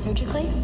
surgically?